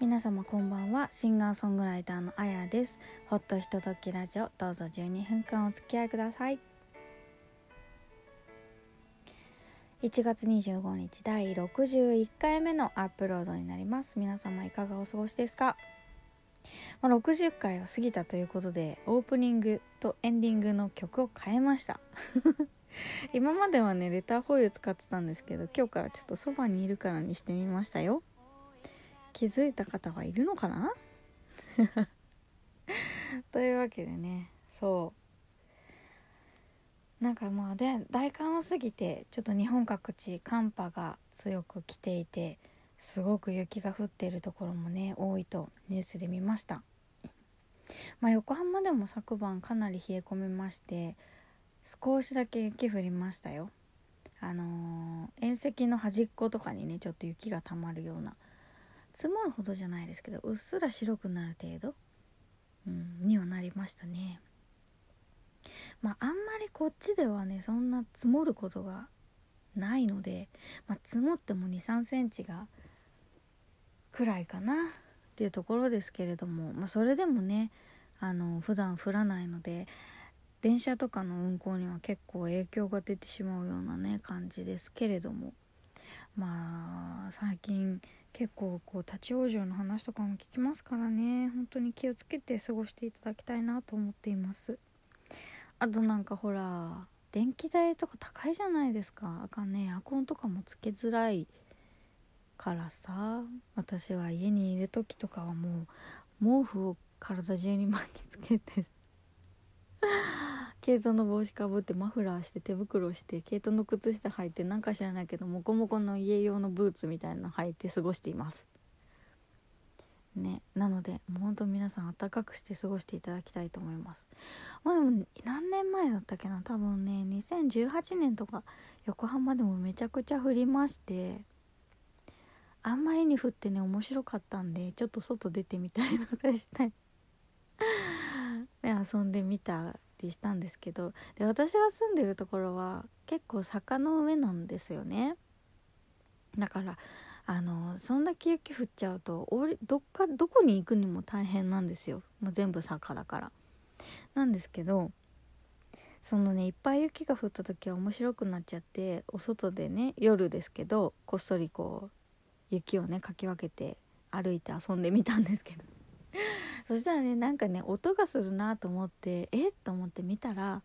皆様こんばんは。シンガーソングライターのあやです。ほっとひとときラジオ。どうぞ12分間お付き合いください。1月25日第61回目のアップロードになります。皆様いかがお過ごしですか、まあ、60回を過ぎたということでオープニングとエンディングの曲を変えました。今まではねレターフォイル使ってたんですけど今日からちょっとそばにいるからにしてみましたよ。気づいた方はいるのかな？というわけでねそう。なんかまあで大寒を過ぎてちょっと日本各地寒波が強く来ていてすごく雪が降っているところもね多いとニュースで見ました。まあ横浜でも昨晩かなり冷え込みまして少しだけ雪降りましたよ。あのー、縁石の端っことかにねちょっと雪がたまるような積もるほどじゃないですけどうっすら白くなる程度、うん、にはなりましたね。まああんまりこっちではねそんな積もることがないので、まあ、積もっても2 3センチがくらいかなっていうところですけれども、まあ、それでもねあの普段降らないので電車とかの運行には結構影響が出てしまうようなね感じですけれどもまあ最近結構こう立ち往生の話とかも聞きますからね。本当に気をつけて過ごしていただきたいなと思っています。あとなんかほら電気代とか高いじゃないですか。あかんねエアコンとかもつけづらいからさ。私は家にいる時とかはもう毛布を体中に巻きつけて。毛糸の帽子かぶってマフラーして手袋して毛糸の靴下履いてなんか知らないけどモコモコの家用のブーツみたいなの履いて過ごしています。ねなのでもうほんと皆さん暖かくして過ごしていただきたいと思います。まあでも何年前だったっけな多分ね2018年とか横浜でもめちゃくちゃ降りましてあんまりに降ってね面白かったんでちょっと外出てみたりとかしたい。で 遊んでみたりしたんですけどで私が住んでるところは結構坂の上なんですよね。だからあのそんだけ雪降っちゃうとどっかどこに行くにも大変なんですよ。もう全部坂だから。なんですけどそのねいっぱい雪が降った時は面白くなっちゃってお外でね夜ですけどこっそりこう雪をねかき分けて歩いて遊んでみたんですけど。そしたらねなんかね音がするなと思ってえっと思って見たら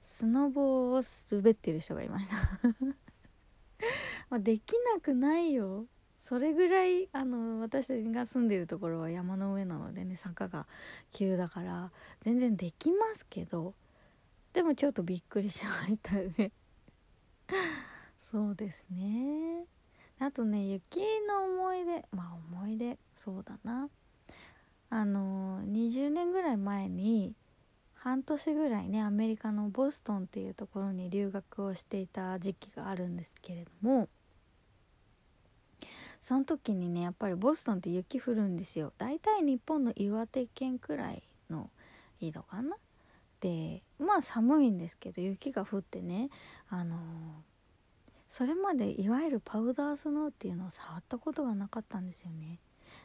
スノボを滑ってる人がいました。まあできなくないよ。それぐらいあの私たちが住んでるところは山の上なのでね坂が急だから全然できますけどでもちょっとびっくりしましたね。そうですね。あとね雪の思い出まあ思い出そうだな。あの20年ぐらい前に半年ぐらいねアメリカのボストンっていうところに留学をしていた時期があるんですけれどもその時にねやっぱりボストンって雪降るんですよ。だいたい日本の岩手県くらいの緯度かな。でまあ寒いんですけど雪が降ってねあのそれまでいわゆるパウダースノーっていうのを触ったことがなかったんですよね。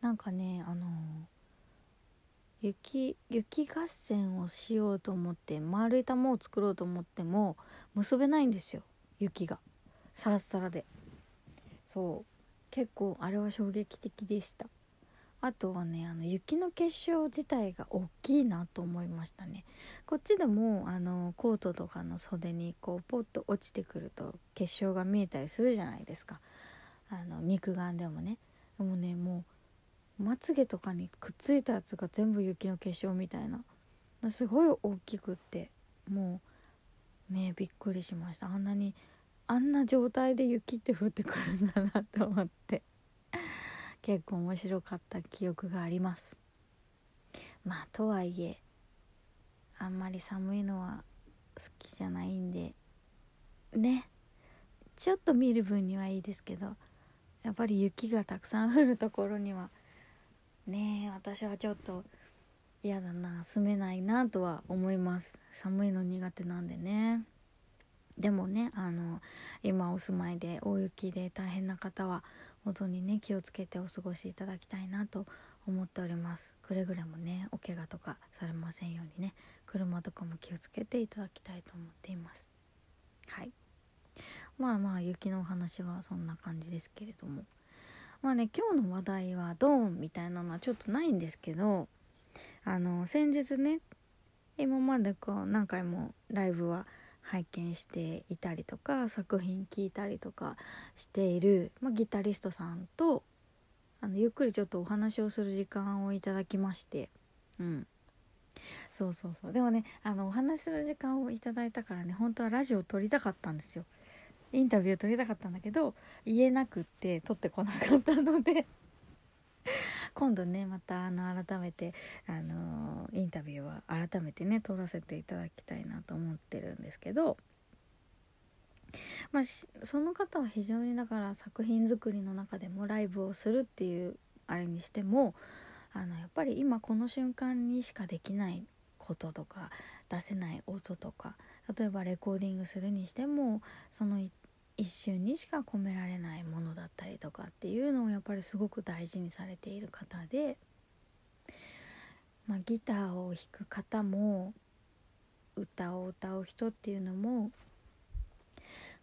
なんかねあの雪雪合戦をしようと思って丸い玉を作ろうと思っても結べないんですよ雪が。サラッサラで。そう。結構あれは衝撃的でした。あとはねあの雪の結晶自体が大きいなと思いましたね。こっちでもあのコートとかの袖にこうポッと落ちてくると結晶が見えたりするじゃないですか。あの肉眼でもね。でもねもうまつげとかにくっついたやつが全部雪の結晶みたいな。すごい大きくってもうねびっくりしました。あんなにあんな状態で雪って降ってくるんだなと思って。結構面白かった記憶があります。まあとはいえあんまり寒いのは好きじゃないんでね。ちょっと見る分にはいいですけどやっぱり雪がたくさん降るところにはねえ私はちょっと嫌だな住めないなとは思います。寒いの苦手なんでね。でもねあの今お住まいで大雪で大変な方は本当にね気をつけてお過ごしいただきたいなと思っております。くれぐれもねお怪我とかされませんようにね車とかも気をつけていただきたいと思っています。はい。まあまあ雪のお話はそんな感じですけれども。まあね今日の話題はドーンみたいなのはちょっとないんですけどあの先日ね今までこう何回もライブは拝見していたりとか作品聴いたりとかしている、まあ、ギタリストさんとあのゆっくりちょっとお話をする時間をいただきましてうん。そうそうそう。でもねあのお話しする時間をいただいたからね本当はラジオを撮りたかったんですよ。インタビュー撮りたかったんだけど言えなくって撮ってこなかったので 今度ねまたあの改めてあのインタビューは改めてね撮らせていただきたいなと思ってるんですけどまあ、その方は非常にだから作品作りの中でもライブをするっていうあれにしてもあのやっぱり今この瞬間にしかできないこととか出せない音とか例えばレコーディングするにしてもその一一瞬にしか込められないものだったりとかっていうのをやっぱりすごく大事にされている方で、まあ、ギターを弾く方も歌を歌う人っていうのも、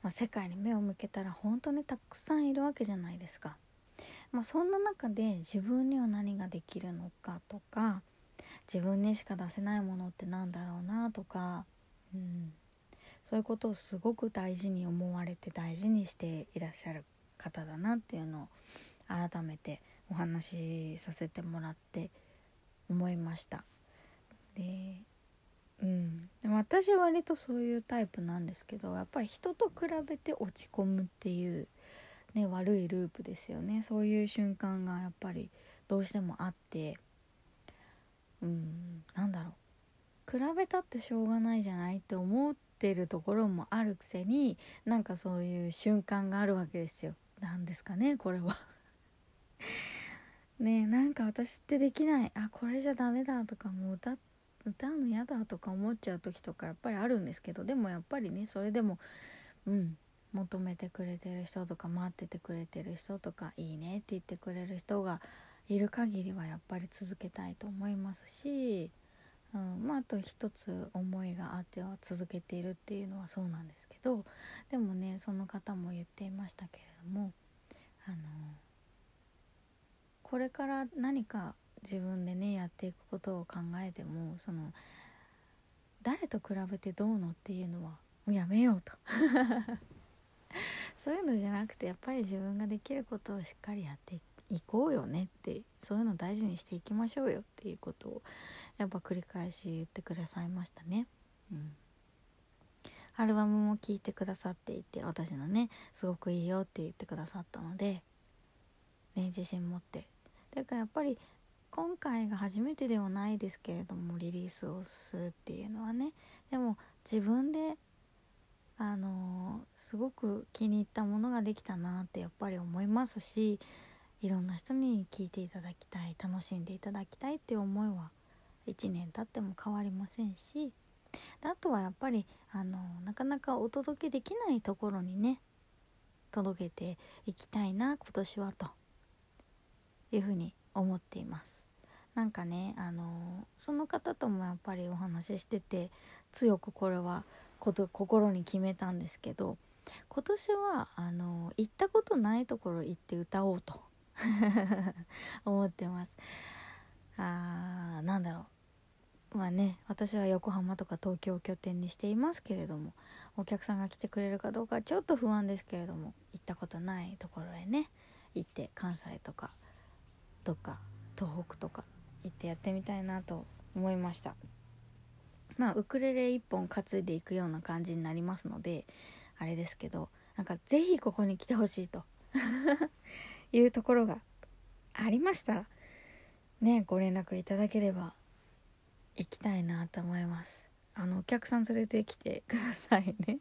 まあ、世界に目を向けたら本当にたくさんいるわけじゃないですか。まあ、そんな中で自分には何ができるのかとか自分にしか出せないものってなんだろうなとか、うん、そういうことをすごく大事に思われて大事にしていらっしゃる方だなっていうのを改めてお話しさせてもらって思いました。でうん。でも私は割とそういうタイプなんですけどやっぱり人と比べて落ち込むっていうね悪いループですよね。そういう瞬間がやっぱりどうしてもあってうんなんだろう。比べたってしょうがないじゃないって思ってるところもあるくせになんかそういう瞬間があるわけですよ。何ですかねこれは。ねえなんか私ってできない。あこれじゃダメだとかもう歌歌うの嫌だとか思っちゃう時とかやっぱりあるんですけどでもやっぱりねそれでもうん求めてくれてる人とか待っててくれてる人とかいいねって言ってくれる人がいる限りはやっぱり続けたいと思いますし、うんまあ、あと一つ思いがあっては続けているっていうのはそうなんですけどでもねその方も言っていましたけれどもあのこれから何か自分でねやっていくことを考えてもその誰と比べてどうのっていうのはもうやめようと。そういうのじゃなくてやっぱり自分ができることをしっかりやっていこうよねってそういうの大事にしていきましょうよっていうことをやっぱ繰り返し言ってくださいましたね。うんアルバムも聴いてくださっていて私のねすごくいいよって言ってくださったので、ね、自信持ってだからやっぱり今回が初めてではないですけれどもリリースをするっていうのはねでも自分であのすごく気に入ったものができたなってやっぱり思いますしいろんな人に聞いていただきたい楽しんでいただきたいっていう思いは1年経っても変わりませんしあとはやっぱりあのなかなかお届けできないところにね届けていきたいな今年はというふうに思っています。なんかねあのその方ともやっぱりお話ししてて強くこれはこと心に決めたんですけど今年はあの行ったことないところ行って歌おうと思ってます。あーなんだろう。まあね私は横浜とか東京を拠点にしていますけれどもお客さんが来てくれるかどうかちょっと不安ですけれども行ったことないところへね行って関西とかどっか東北とか行ってやってみたいなと思いました。まあウクレレ1本担いでいくような感じになりますのであれですけどなんか是非ここに来てほしいと いうところがありましたらねご連絡いただければ行きたいなと思います。あのお客さん連れてきてくださいね。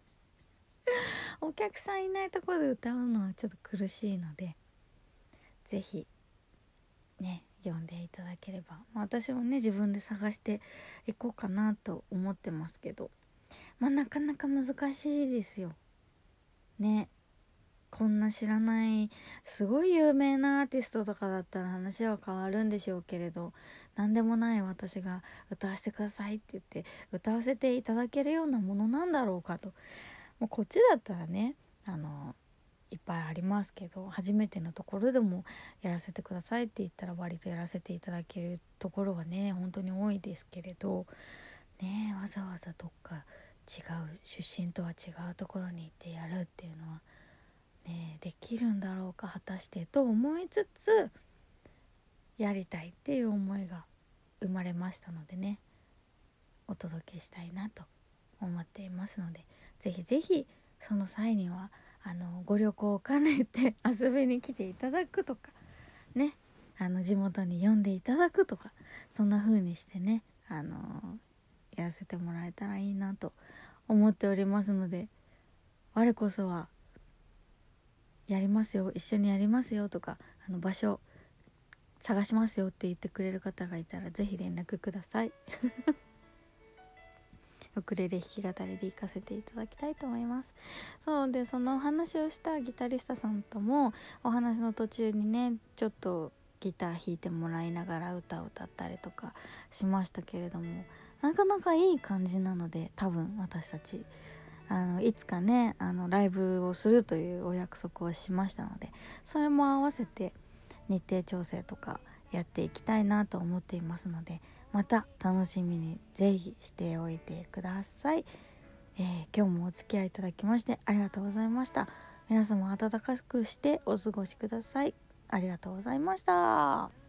お客さんいないところで歌うのはちょっと苦しいので是非ね読んでいただければ、まあ、私もね自分で探していこうかなと思ってますけど。まあなかなか難しいですよ。ね。こんな知らないすごい有名なアーティストとかだったら話は変わるんでしょうけれど何でもない私が歌わせてくださいって言って歌わせていただけるようなものなんだろうかと。もうこっちだったらねあのいっぱいありますけど初めてのところでもやらせてくださいって言ったら割とやらせていただけるところはね本当に多いですけれどねわざわざどっか違う出身とは違うところに行ってやるっていうのはねできるんだろうか果たしてと思いつつやりたいっていう思いが生まれましたのでねお届けしたいなと思っていますので是非是非その際にはあのご旅行を兼ねて 遊びに来ていただくとかねあの地元に呼んでいただくとかそんな風にしてねあのやらせてもらえたらいいなと思っておりますので我こそはやりますよ一緒にやりますよとかあの場所探しますよって言ってくれる方がいたら是非連絡ください。ウクレレ弾き語りで行かせていただきたいと思います。そうでそのお話をしたギタリストさんともお話の途中にねちょっとギター弾いてもらいながら歌を歌ったりとかしましたけれどもなかなかいい感じなので多分私たち。あのいつかねあのライブをするというお約束をしましたのでそれも合わせて日程調整とかやっていきたいなと思っていますのでまた楽しみにぜひしておいてください、えー、今日もお付き合いいただきましてありがとうございました。皆様暖かくしてお過ごしください。ありがとうございました。